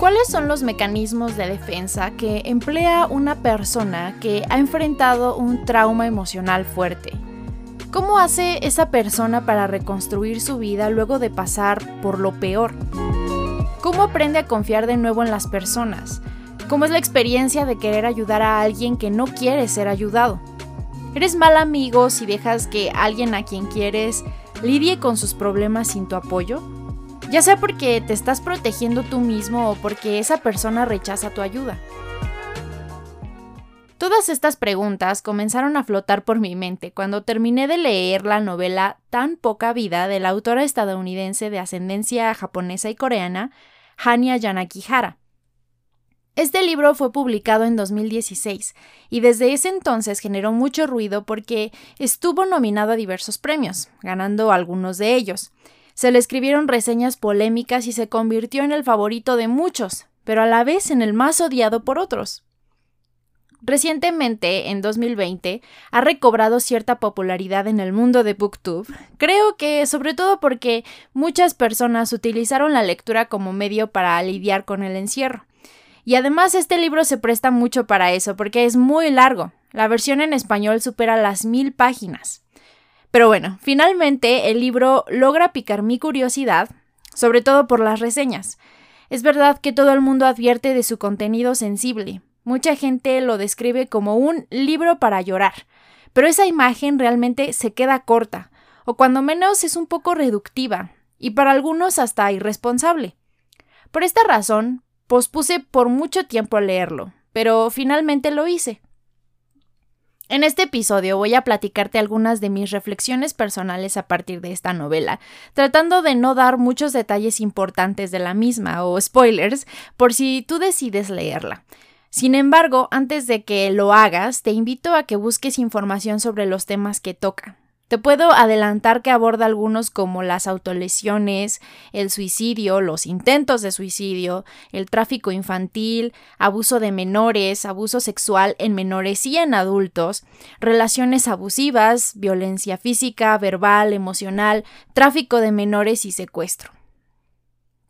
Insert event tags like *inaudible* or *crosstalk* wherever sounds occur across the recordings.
¿Cuáles son los mecanismos de defensa que emplea una persona que ha enfrentado un trauma emocional fuerte? ¿Cómo hace esa persona para reconstruir su vida luego de pasar por lo peor? ¿Cómo aprende a confiar de nuevo en las personas? ¿Cómo es la experiencia de querer ayudar a alguien que no quiere ser ayudado? ¿Eres mal amigo si dejas que alguien a quien quieres lidie con sus problemas sin tu apoyo? Ya sea porque te estás protegiendo tú mismo o porque esa persona rechaza tu ayuda. Todas estas preguntas comenzaron a flotar por mi mente cuando terminé de leer la novela Tan poca vida de la autora estadounidense de ascendencia japonesa y coreana, Hanya Yanakihara. Este libro fue publicado en 2016 y desde ese entonces generó mucho ruido porque estuvo nominado a diversos premios, ganando algunos de ellos. Se le escribieron reseñas polémicas y se convirtió en el favorito de muchos, pero a la vez en el más odiado por otros. Recientemente, en 2020, ha recobrado cierta popularidad en el mundo de Booktube. Creo que sobre todo porque muchas personas utilizaron la lectura como medio para lidiar con el encierro. Y además este libro se presta mucho para eso, porque es muy largo. La versión en español supera las mil páginas. Pero bueno, finalmente el libro logra picar mi curiosidad, sobre todo por las reseñas. Es verdad que todo el mundo advierte de su contenido sensible. Mucha gente lo describe como un libro para llorar, pero esa imagen realmente se queda corta, o cuando menos es un poco reductiva, y para algunos hasta irresponsable. Por esta razón, Pospuse por mucho tiempo leerlo, pero finalmente lo hice. En este episodio voy a platicarte algunas de mis reflexiones personales a partir de esta novela, tratando de no dar muchos detalles importantes de la misma o spoilers por si tú decides leerla. Sin embargo, antes de que lo hagas, te invito a que busques información sobre los temas que toca. Te puedo adelantar que aborda algunos como las autolesiones, el suicidio, los intentos de suicidio, el tráfico infantil, abuso de menores, abuso sexual en menores y en adultos, relaciones abusivas, violencia física, verbal, emocional, tráfico de menores y secuestro.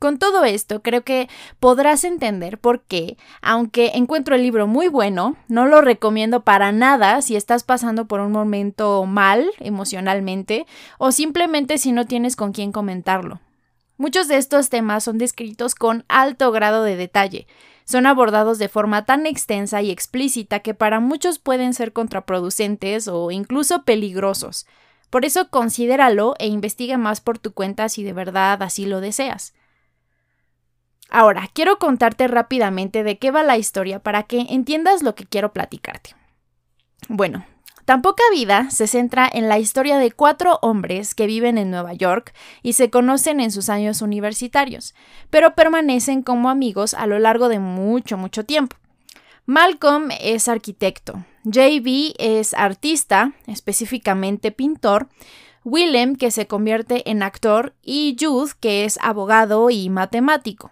Con todo esto, creo que podrás entender por qué, aunque encuentro el libro muy bueno, no lo recomiendo para nada si estás pasando por un momento mal emocionalmente o simplemente si no tienes con quién comentarlo. Muchos de estos temas son descritos con alto grado de detalle, son abordados de forma tan extensa y explícita que para muchos pueden ser contraproducentes o incluso peligrosos. Por eso considéralo e investiga más por tu cuenta si de verdad así lo deseas. Ahora, quiero contarte rápidamente de qué va la historia para que entiendas lo que quiero platicarte. Bueno, Tan poca vida se centra en la historia de cuatro hombres que viven en Nueva York y se conocen en sus años universitarios, pero permanecen como amigos a lo largo de mucho, mucho tiempo. Malcolm es arquitecto, JB es artista, específicamente pintor, Willem que se convierte en actor y Jude que es abogado y matemático.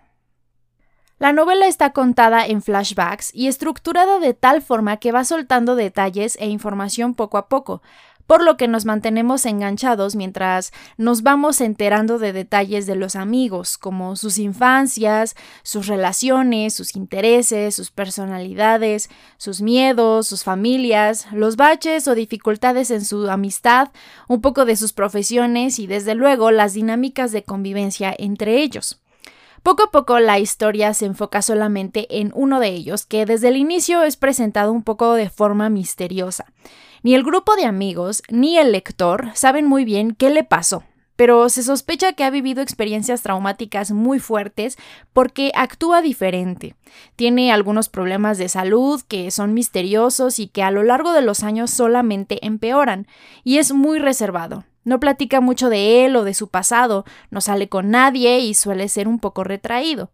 La novela está contada en flashbacks y estructurada de tal forma que va soltando detalles e información poco a poco, por lo que nos mantenemos enganchados mientras nos vamos enterando de detalles de los amigos, como sus infancias, sus relaciones, sus intereses, sus personalidades, sus miedos, sus familias, los baches o dificultades en su amistad, un poco de sus profesiones y desde luego las dinámicas de convivencia entre ellos. Poco a poco la historia se enfoca solamente en uno de ellos, que desde el inicio es presentado un poco de forma misteriosa. Ni el grupo de amigos ni el lector saben muy bien qué le pasó, pero se sospecha que ha vivido experiencias traumáticas muy fuertes porque actúa diferente. Tiene algunos problemas de salud que son misteriosos y que a lo largo de los años solamente empeoran, y es muy reservado. No platica mucho de él o de su pasado, no sale con nadie y suele ser un poco retraído.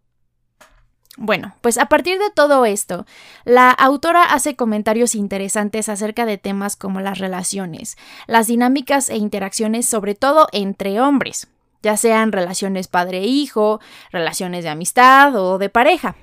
Bueno, pues a partir de todo esto, la autora hace comentarios interesantes acerca de temas como las relaciones, las dinámicas e interacciones sobre todo entre hombres, ya sean relaciones padre-hijo, relaciones de amistad o de pareja.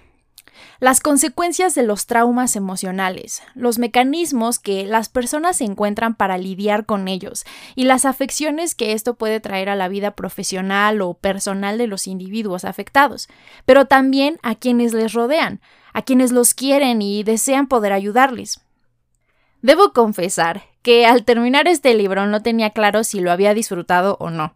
Las consecuencias de los traumas emocionales, los mecanismos que las personas encuentran para lidiar con ellos y las afecciones que esto puede traer a la vida profesional o personal de los individuos afectados, pero también a quienes les rodean, a quienes los quieren y desean poder ayudarles. Debo confesar que al terminar este libro no tenía claro si lo había disfrutado o no.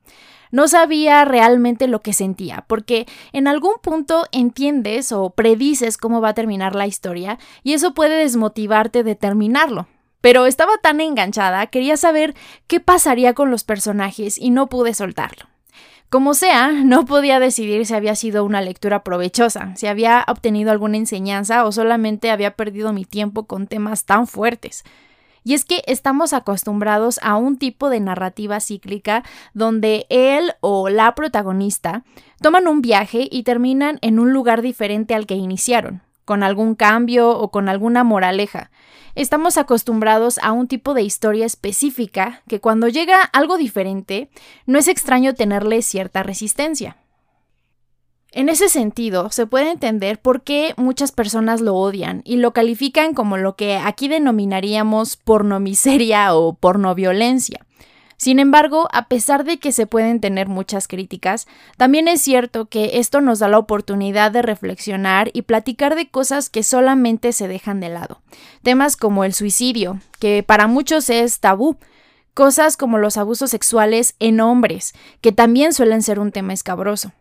No sabía realmente lo que sentía, porque en algún punto entiendes o predices cómo va a terminar la historia y eso puede desmotivarte de terminarlo. Pero estaba tan enganchada, quería saber qué pasaría con los personajes y no pude soltarlo. Como sea, no podía decidir si había sido una lectura provechosa, si había obtenido alguna enseñanza o solamente había perdido mi tiempo con temas tan fuertes. Y es que estamos acostumbrados a un tipo de narrativa cíclica donde él o la protagonista toman un viaje y terminan en un lugar diferente al que iniciaron, con algún cambio o con alguna moraleja. Estamos acostumbrados a un tipo de historia específica que cuando llega algo diferente, no es extraño tenerle cierta resistencia. En ese sentido, se puede entender por qué muchas personas lo odian y lo califican como lo que aquí denominaríamos pornomiseria o pornoviolencia. Sin embargo, a pesar de que se pueden tener muchas críticas, también es cierto que esto nos da la oportunidad de reflexionar y platicar de cosas que solamente se dejan de lado. Temas como el suicidio, que para muchos es tabú, cosas como los abusos sexuales en hombres, que también suelen ser un tema escabroso.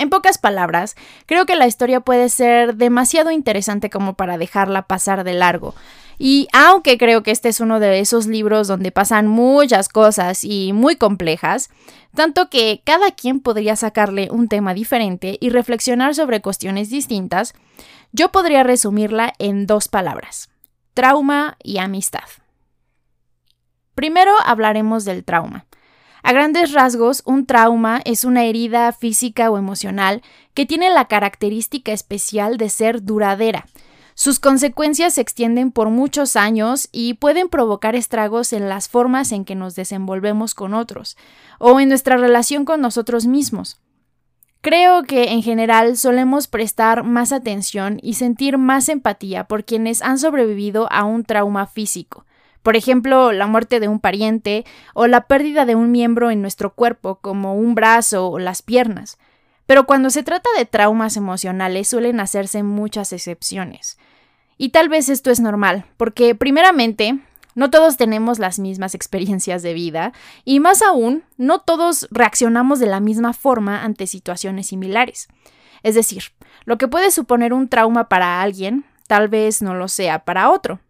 En pocas palabras, creo que la historia puede ser demasiado interesante como para dejarla pasar de largo. Y aunque creo que este es uno de esos libros donde pasan muchas cosas y muy complejas, tanto que cada quien podría sacarle un tema diferente y reflexionar sobre cuestiones distintas, yo podría resumirla en dos palabras, trauma y amistad. Primero hablaremos del trauma. A grandes rasgos, un trauma es una herida física o emocional que tiene la característica especial de ser duradera. Sus consecuencias se extienden por muchos años y pueden provocar estragos en las formas en que nos desenvolvemos con otros o en nuestra relación con nosotros mismos. Creo que en general solemos prestar más atención y sentir más empatía por quienes han sobrevivido a un trauma físico, por ejemplo, la muerte de un pariente o la pérdida de un miembro en nuestro cuerpo, como un brazo o las piernas. Pero cuando se trata de traumas emocionales suelen hacerse muchas excepciones. Y tal vez esto es normal, porque primeramente, no todos tenemos las mismas experiencias de vida y más aún, no todos reaccionamos de la misma forma ante situaciones similares. Es decir, lo que puede suponer un trauma para alguien, tal vez no lo sea para otro.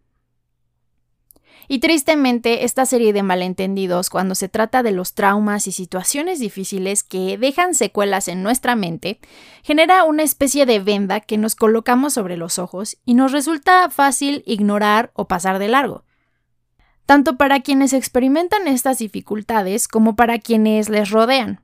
Y tristemente, esta serie de malentendidos cuando se trata de los traumas y situaciones difíciles que dejan secuelas en nuestra mente, genera una especie de venda que nos colocamos sobre los ojos y nos resulta fácil ignorar o pasar de largo. Tanto para quienes experimentan estas dificultades como para quienes les rodean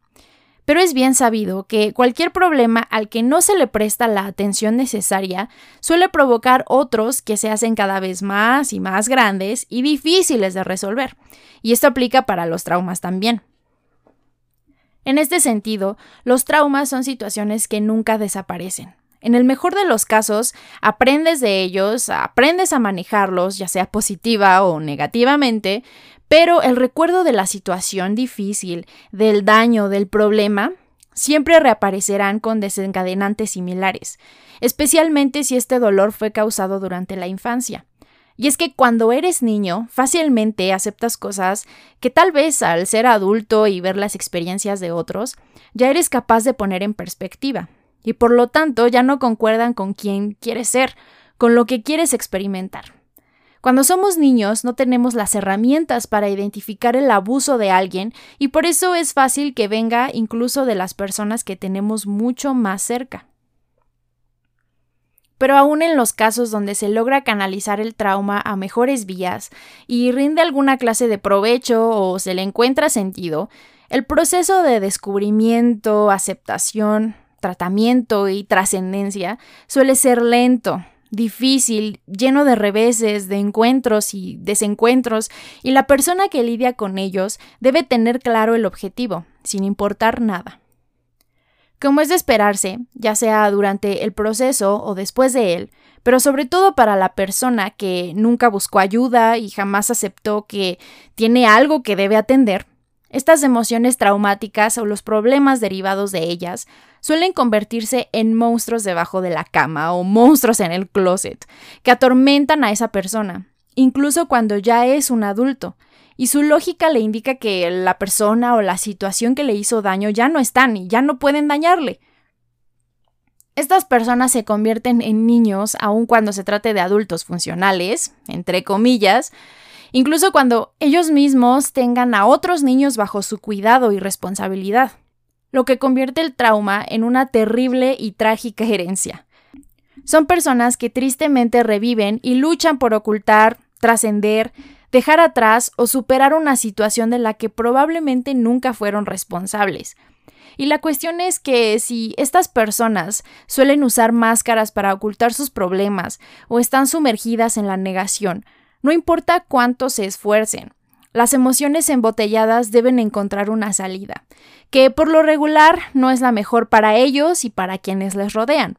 pero es bien sabido que cualquier problema al que no se le presta la atención necesaria suele provocar otros que se hacen cada vez más y más grandes y difíciles de resolver. Y esto aplica para los traumas también. En este sentido, los traumas son situaciones que nunca desaparecen. En el mejor de los casos, aprendes de ellos, aprendes a manejarlos, ya sea positiva o negativamente, pero el recuerdo de la situación difícil, del daño, del problema, siempre reaparecerán con desencadenantes similares, especialmente si este dolor fue causado durante la infancia. Y es que cuando eres niño, fácilmente aceptas cosas que tal vez al ser adulto y ver las experiencias de otros, ya eres capaz de poner en perspectiva, y por lo tanto ya no concuerdan con quién quieres ser, con lo que quieres experimentar. Cuando somos niños no tenemos las herramientas para identificar el abuso de alguien y por eso es fácil que venga incluso de las personas que tenemos mucho más cerca. Pero aún en los casos donde se logra canalizar el trauma a mejores vías y rinde alguna clase de provecho o se le encuentra sentido, el proceso de descubrimiento, aceptación, tratamiento y trascendencia suele ser lento, difícil, lleno de reveses, de encuentros y desencuentros, y la persona que lidia con ellos debe tener claro el objetivo, sin importar nada. Como es de esperarse, ya sea durante el proceso o después de él, pero sobre todo para la persona que nunca buscó ayuda y jamás aceptó que tiene algo que debe atender, estas emociones traumáticas o los problemas derivados de ellas suelen convertirse en monstruos debajo de la cama o monstruos en el closet, que atormentan a esa persona, incluso cuando ya es un adulto, y su lógica le indica que la persona o la situación que le hizo daño ya no están y ya no pueden dañarle. Estas personas se convierten en niños aun cuando se trate de adultos funcionales, entre comillas, incluso cuando ellos mismos tengan a otros niños bajo su cuidado y responsabilidad, lo que convierte el trauma en una terrible y trágica herencia. Son personas que tristemente reviven y luchan por ocultar, trascender, dejar atrás o superar una situación de la que probablemente nunca fueron responsables. Y la cuestión es que si estas personas suelen usar máscaras para ocultar sus problemas o están sumergidas en la negación, no importa cuánto se esfuercen, las emociones embotelladas deben encontrar una salida, que por lo regular no es la mejor para ellos y para quienes les rodean.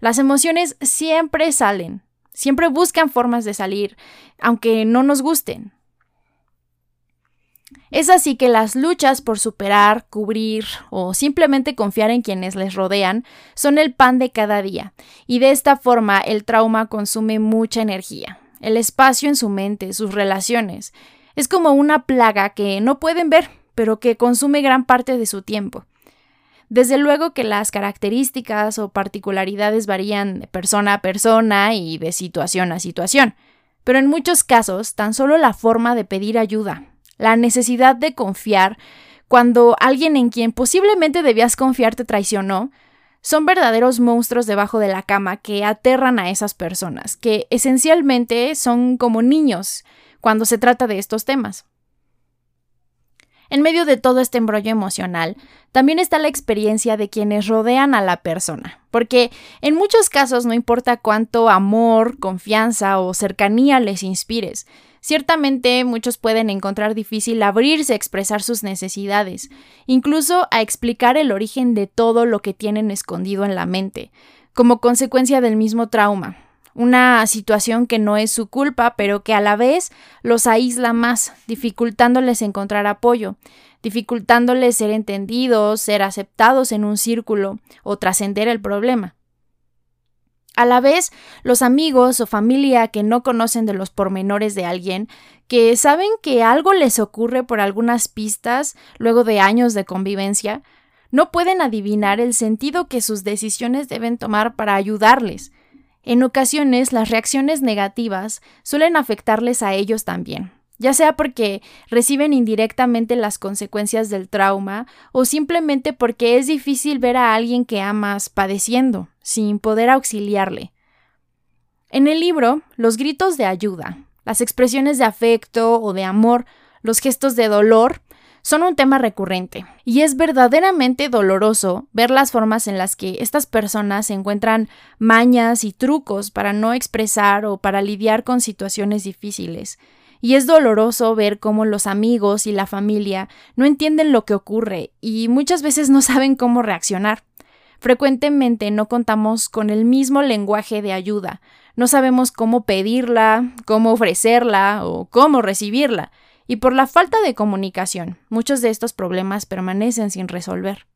Las emociones siempre salen, siempre buscan formas de salir, aunque no nos gusten. Es así que las luchas por superar, cubrir o simplemente confiar en quienes les rodean son el pan de cada día, y de esta forma el trauma consume mucha energía el espacio en su mente, sus relaciones. Es como una plaga que no pueden ver, pero que consume gran parte de su tiempo. Desde luego que las características o particularidades varían de persona a persona y de situación a situación, pero en muchos casos tan solo la forma de pedir ayuda, la necesidad de confiar cuando alguien en quien posiblemente debías confiar te traicionó, son verdaderos monstruos debajo de la cama que aterran a esas personas, que esencialmente son como niños cuando se trata de estos temas. En medio de todo este embrollo emocional, también está la experiencia de quienes rodean a la persona, porque en muchos casos no importa cuánto amor, confianza o cercanía les inspires, Ciertamente muchos pueden encontrar difícil abrirse a expresar sus necesidades, incluso a explicar el origen de todo lo que tienen escondido en la mente, como consecuencia del mismo trauma, una situación que no es su culpa, pero que a la vez los aísla más, dificultándoles encontrar apoyo, dificultándoles ser entendidos, ser aceptados en un círculo o trascender el problema. A la vez, los amigos o familia que no conocen de los pormenores de alguien, que saben que algo les ocurre por algunas pistas luego de años de convivencia, no pueden adivinar el sentido que sus decisiones deben tomar para ayudarles. En ocasiones, las reacciones negativas suelen afectarles a ellos también ya sea porque reciben indirectamente las consecuencias del trauma o simplemente porque es difícil ver a alguien que amas padeciendo, sin poder auxiliarle. En el libro, los gritos de ayuda, las expresiones de afecto o de amor, los gestos de dolor, son un tema recurrente, y es verdaderamente doloroso ver las formas en las que estas personas encuentran mañas y trucos para no expresar o para lidiar con situaciones difíciles, y es doloroso ver cómo los amigos y la familia no entienden lo que ocurre y muchas veces no saben cómo reaccionar. Frecuentemente no contamos con el mismo lenguaje de ayuda, no sabemos cómo pedirla, cómo ofrecerla o cómo recibirla, y por la falta de comunicación, muchos de estos problemas permanecen sin resolver.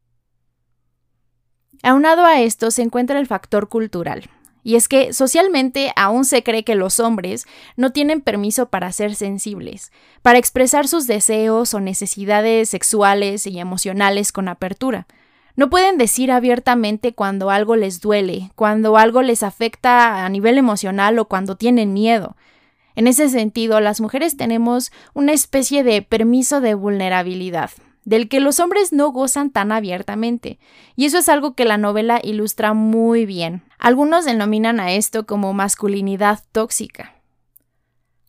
Aunado a esto se encuentra el factor cultural, y es que socialmente aún se cree que los hombres no tienen permiso para ser sensibles, para expresar sus deseos o necesidades sexuales y emocionales con apertura. No pueden decir abiertamente cuando algo les duele, cuando algo les afecta a nivel emocional o cuando tienen miedo. En ese sentido, las mujeres tenemos una especie de permiso de vulnerabilidad, del que los hombres no gozan tan abiertamente, y eso es algo que la novela ilustra muy bien. Algunos denominan a esto como masculinidad tóxica.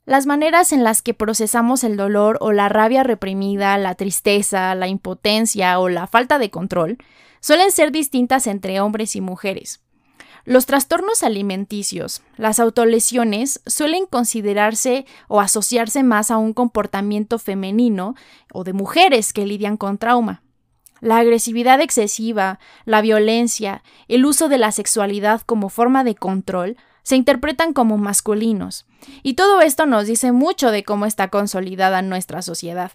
Las maneras en las que procesamos el dolor o la rabia reprimida, la tristeza, la impotencia o la falta de control suelen ser distintas entre hombres y mujeres. Los trastornos alimenticios, las autolesiones, suelen considerarse o asociarse más a un comportamiento femenino o de mujeres que lidian con trauma. La agresividad excesiva, la violencia, el uso de la sexualidad como forma de control se interpretan como masculinos, y todo esto nos dice mucho de cómo está consolidada nuestra sociedad.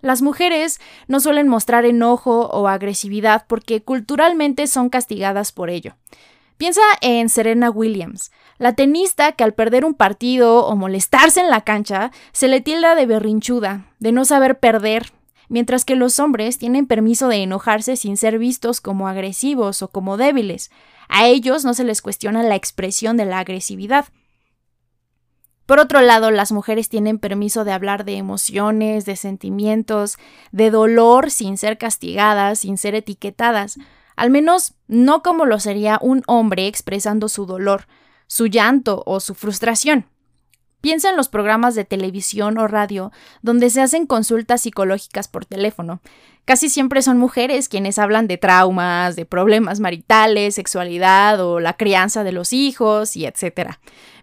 Las mujeres no suelen mostrar enojo o agresividad porque culturalmente son castigadas por ello. Piensa en Serena Williams, la tenista que al perder un partido o molestarse en la cancha se le tilda de berrinchuda, de no saber perder, mientras que los hombres tienen permiso de enojarse sin ser vistos como agresivos o como débiles. A ellos no se les cuestiona la expresión de la agresividad. Por otro lado, las mujeres tienen permiso de hablar de emociones, de sentimientos, de dolor sin ser castigadas, sin ser etiquetadas, al menos no como lo sería un hombre expresando su dolor, su llanto o su frustración. Piensa en los programas de televisión o radio donde se hacen consultas psicológicas por teléfono. Casi siempre son mujeres quienes hablan de traumas, de problemas maritales, sexualidad o la crianza de los hijos y etc.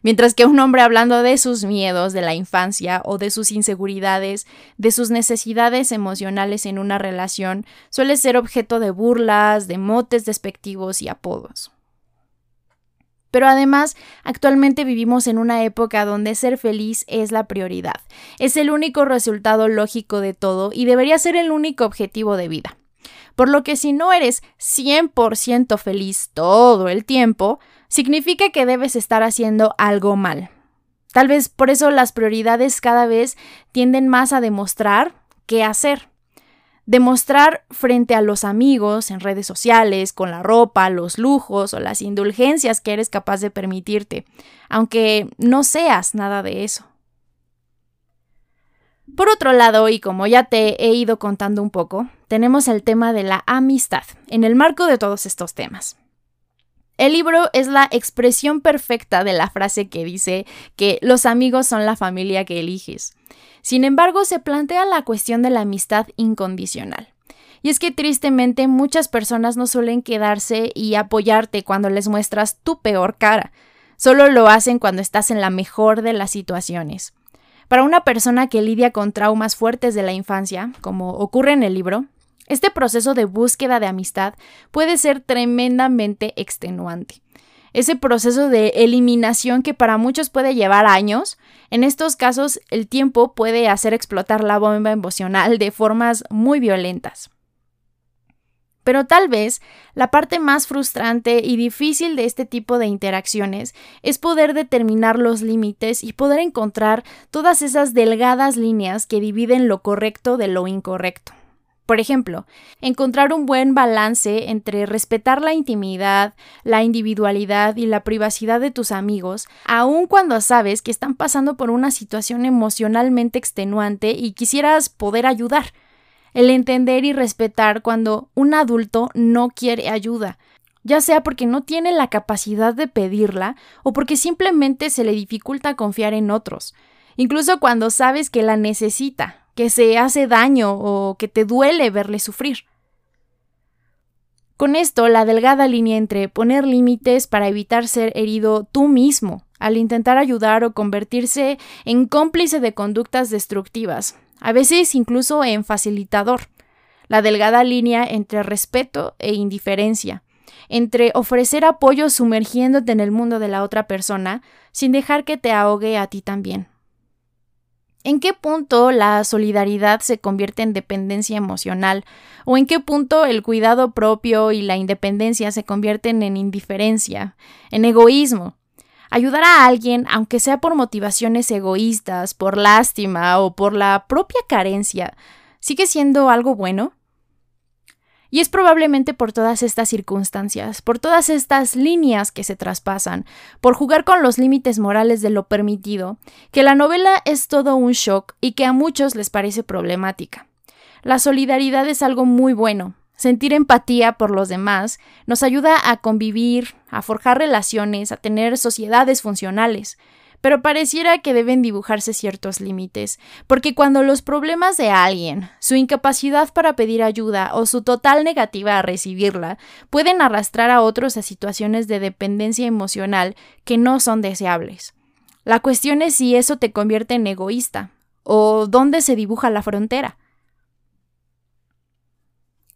Mientras que un hombre hablando de sus miedos de la infancia o de sus inseguridades, de sus necesidades emocionales en una relación, suele ser objeto de burlas, de motes despectivos y apodos. Pero además, actualmente vivimos en una época donde ser feliz es la prioridad. Es el único resultado lógico de todo y debería ser el único objetivo de vida. Por lo que si no eres 100% feliz todo el tiempo, significa que debes estar haciendo algo mal. Tal vez por eso las prioridades cada vez tienden más a demostrar que hacer demostrar frente a los amigos en redes sociales, con la ropa, los lujos o las indulgencias que eres capaz de permitirte, aunque no seas nada de eso. Por otro lado, y como ya te he ido contando un poco, tenemos el tema de la amistad, en el marco de todos estos temas. El libro es la expresión perfecta de la frase que dice que los amigos son la familia que eliges. Sin embargo, se plantea la cuestión de la amistad incondicional. Y es que tristemente muchas personas no suelen quedarse y apoyarte cuando les muestras tu peor cara. Solo lo hacen cuando estás en la mejor de las situaciones. Para una persona que lidia con traumas fuertes de la infancia, como ocurre en el libro, este proceso de búsqueda de amistad puede ser tremendamente extenuante ese proceso de eliminación que para muchos puede llevar años, en estos casos el tiempo puede hacer explotar la bomba emocional de formas muy violentas. Pero tal vez la parte más frustrante y difícil de este tipo de interacciones es poder determinar los límites y poder encontrar todas esas delgadas líneas que dividen lo correcto de lo incorrecto. Por ejemplo, encontrar un buen balance entre respetar la intimidad, la individualidad y la privacidad de tus amigos, aun cuando sabes que están pasando por una situación emocionalmente extenuante y quisieras poder ayudar. El entender y respetar cuando un adulto no quiere ayuda, ya sea porque no tiene la capacidad de pedirla o porque simplemente se le dificulta confiar en otros, incluso cuando sabes que la necesita, que se hace daño o que te duele verle sufrir. Con esto, la delgada línea entre poner límites para evitar ser herido tú mismo, al intentar ayudar o convertirse en cómplice de conductas destructivas, a veces incluso en facilitador. La delgada línea entre respeto e indiferencia, entre ofrecer apoyo sumergiéndote en el mundo de la otra persona sin dejar que te ahogue a ti también. ¿En qué punto la solidaridad se convierte en dependencia emocional? ¿O en qué punto el cuidado propio y la independencia se convierten en indiferencia, en egoísmo? Ayudar a alguien, aunque sea por motivaciones egoístas, por lástima o por la propia carencia, ¿sigue siendo algo bueno? Y es probablemente por todas estas circunstancias, por todas estas líneas que se traspasan, por jugar con los límites morales de lo permitido, que la novela es todo un shock y que a muchos les parece problemática. La solidaridad es algo muy bueno. Sentir empatía por los demás nos ayuda a convivir, a forjar relaciones, a tener sociedades funcionales pero pareciera que deben dibujarse ciertos límites, porque cuando los problemas de alguien, su incapacidad para pedir ayuda o su total negativa a recibirla pueden arrastrar a otros a situaciones de dependencia emocional que no son deseables. La cuestión es si eso te convierte en egoísta, o dónde se dibuja la frontera.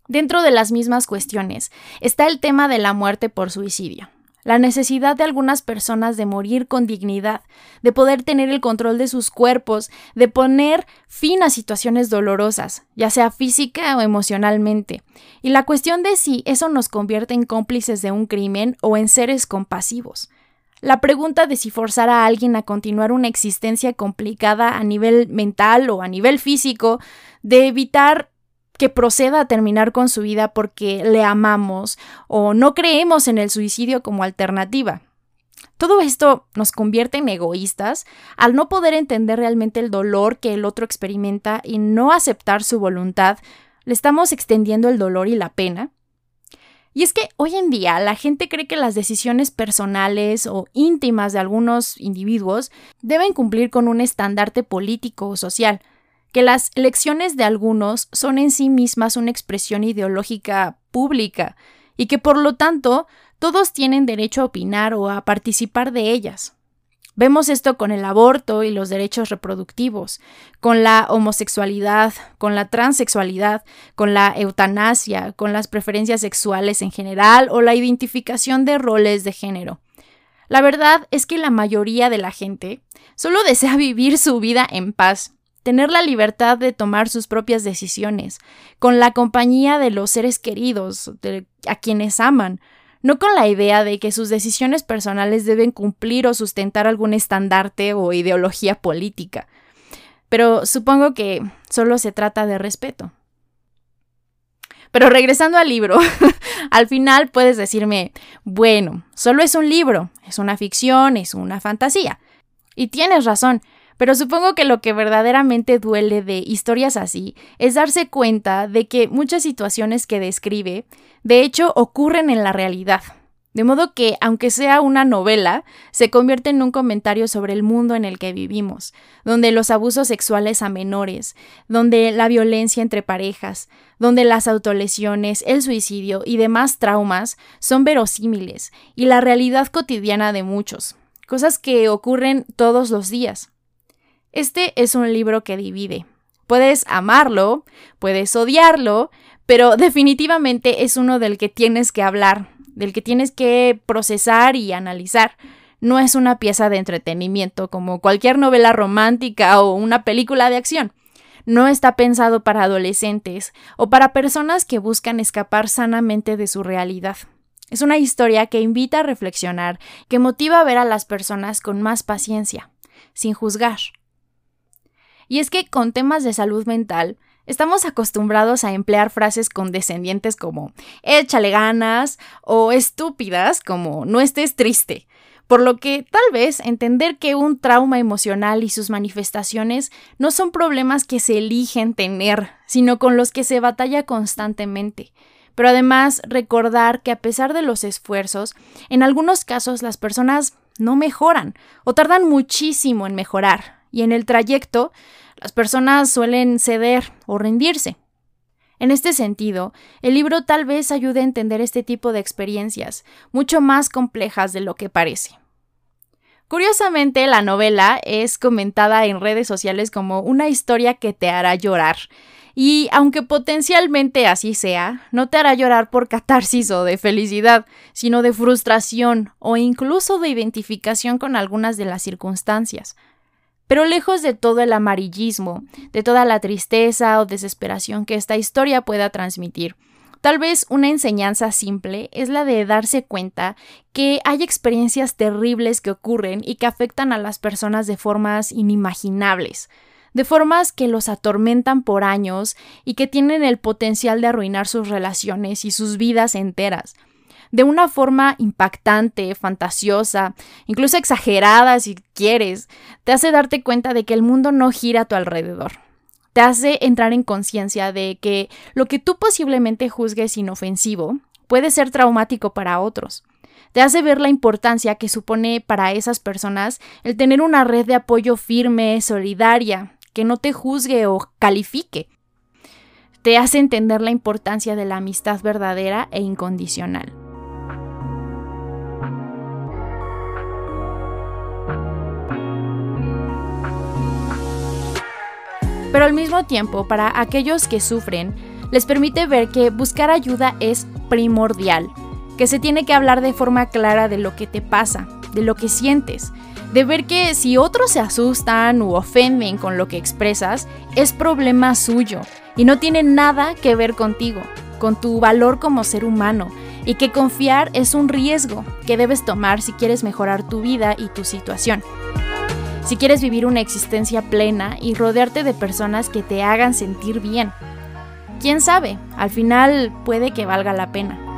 Dentro de las mismas cuestiones está el tema de la muerte por suicidio. La necesidad de algunas personas de morir con dignidad, de poder tener el control de sus cuerpos, de poner fin a situaciones dolorosas, ya sea física o emocionalmente. Y la cuestión de si eso nos convierte en cómplices de un crimen o en seres compasivos. La pregunta de si forzar a alguien a continuar una existencia complicada a nivel mental o a nivel físico, de evitar que proceda a terminar con su vida porque le amamos o no creemos en el suicidio como alternativa. Todo esto nos convierte en egoístas al no poder entender realmente el dolor que el otro experimenta y no aceptar su voluntad. Le estamos extendiendo el dolor y la pena. Y es que hoy en día la gente cree que las decisiones personales o íntimas de algunos individuos deben cumplir con un estandarte político o social, que las elecciones de algunos son en sí mismas una expresión ideológica pública y que por lo tanto todos tienen derecho a opinar o a participar de ellas. Vemos esto con el aborto y los derechos reproductivos, con la homosexualidad, con la transexualidad, con la eutanasia, con las preferencias sexuales en general o la identificación de roles de género. La verdad es que la mayoría de la gente solo desea *laughs* vivir su vida en paz tener la libertad de tomar sus propias decisiones, con la compañía de los seres queridos, a quienes aman, no con la idea de que sus decisiones personales deben cumplir o sustentar algún estandarte o ideología política. Pero supongo que solo se trata de respeto. Pero regresando al libro, *laughs* al final puedes decirme, bueno, solo es un libro, es una ficción, es una fantasía. Y tienes razón, pero supongo que lo que verdaderamente duele de historias así es darse cuenta de que muchas situaciones que describe, de hecho, ocurren en la realidad. De modo que, aunque sea una novela, se convierte en un comentario sobre el mundo en el que vivimos, donde los abusos sexuales a menores, donde la violencia entre parejas, donde las autolesiones, el suicidio y demás traumas son verosímiles y la realidad cotidiana de muchos, cosas que ocurren todos los días. Este es un libro que divide. Puedes amarlo, puedes odiarlo, pero definitivamente es uno del que tienes que hablar, del que tienes que procesar y analizar. No es una pieza de entretenimiento como cualquier novela romántica o una película de acción. No está pensado para adolescentes o para personas que buscan escapar sanamente de su realidad. Es una historia que invita a reflexionar, que motiva a ver a las personas con más paciencia, sin juzgar. Y es que con temas de salud mental, estamos acostumbrados a emplear frases condescendientes como échale ganas o estúpidas como no estés triste. Por lo que tal vez entender que un trauma emocional y sus manifestaciones no son problemas que se eligen tener, sino con los que se batalla constantemente. Pero además recordar que a pesar de los esfuerzos, en algunos casos las personas no mejoran o tardan muchísimo en mejorar, y en el trayecto las personas suelen ceder o rendirse. En este sentido, el libro tal vez ayude a entender este tipo de experiencias, mucho más complejas de lo que parece. Curiosamente, la novela es comentada en redes sociales como una historia que te hará llorar, y aunque potencialmente así sea, no te hará llorar por catarsis o de felicidad, sino de frustración o incluso de identificación con algunas de las circunstancias. Pero lejos de todo el amarillismo, de toda la tristeza o desesperación que esta historia pueda transmitir, tal vez una enseñanza simple es la de darse cuenta que hay experiencias terribles que ocurren y que afectan a las personas de formas inimaginables, de formas que los atormentan por años y que tienen el potencial de arruinar sus relaciones y sus vidas enteras de una forma impactante, fantasiosa, incluso exagerada si quieres, te hace darte cuenta de que el mundo no gira a tu alrededor. Te hace entrar en conciencia de que lo que tú posiblemente juzgues inofensivo puede ser traumático para otros. Te hace ver la importancia que supone para esas personas el tener una red de apoyo firme, solidaria, que no te juzgue o califique. Te hace entender la importancia de la amistad verdadera e incondicional. Pero al mismo tiempo, para aquellos que sufren, les permite ver que buscar ayuda es primordial, que se tiene que hablar de forma clara de lo que te pasa, de lo que sientes, de ver que si otros se asustan u ofenden con lo que expresas, es problema suyo y no tiene nada que ver contigo, con tu valor como ser humano, y que confiar es un riesgo que debes tomar si quieres mejorar tu vida y tu situación. Si quieres vivir una existencia plena y rodearte de personas que te hagan sentir bien. Quién sabe, al final puede que valga la pena.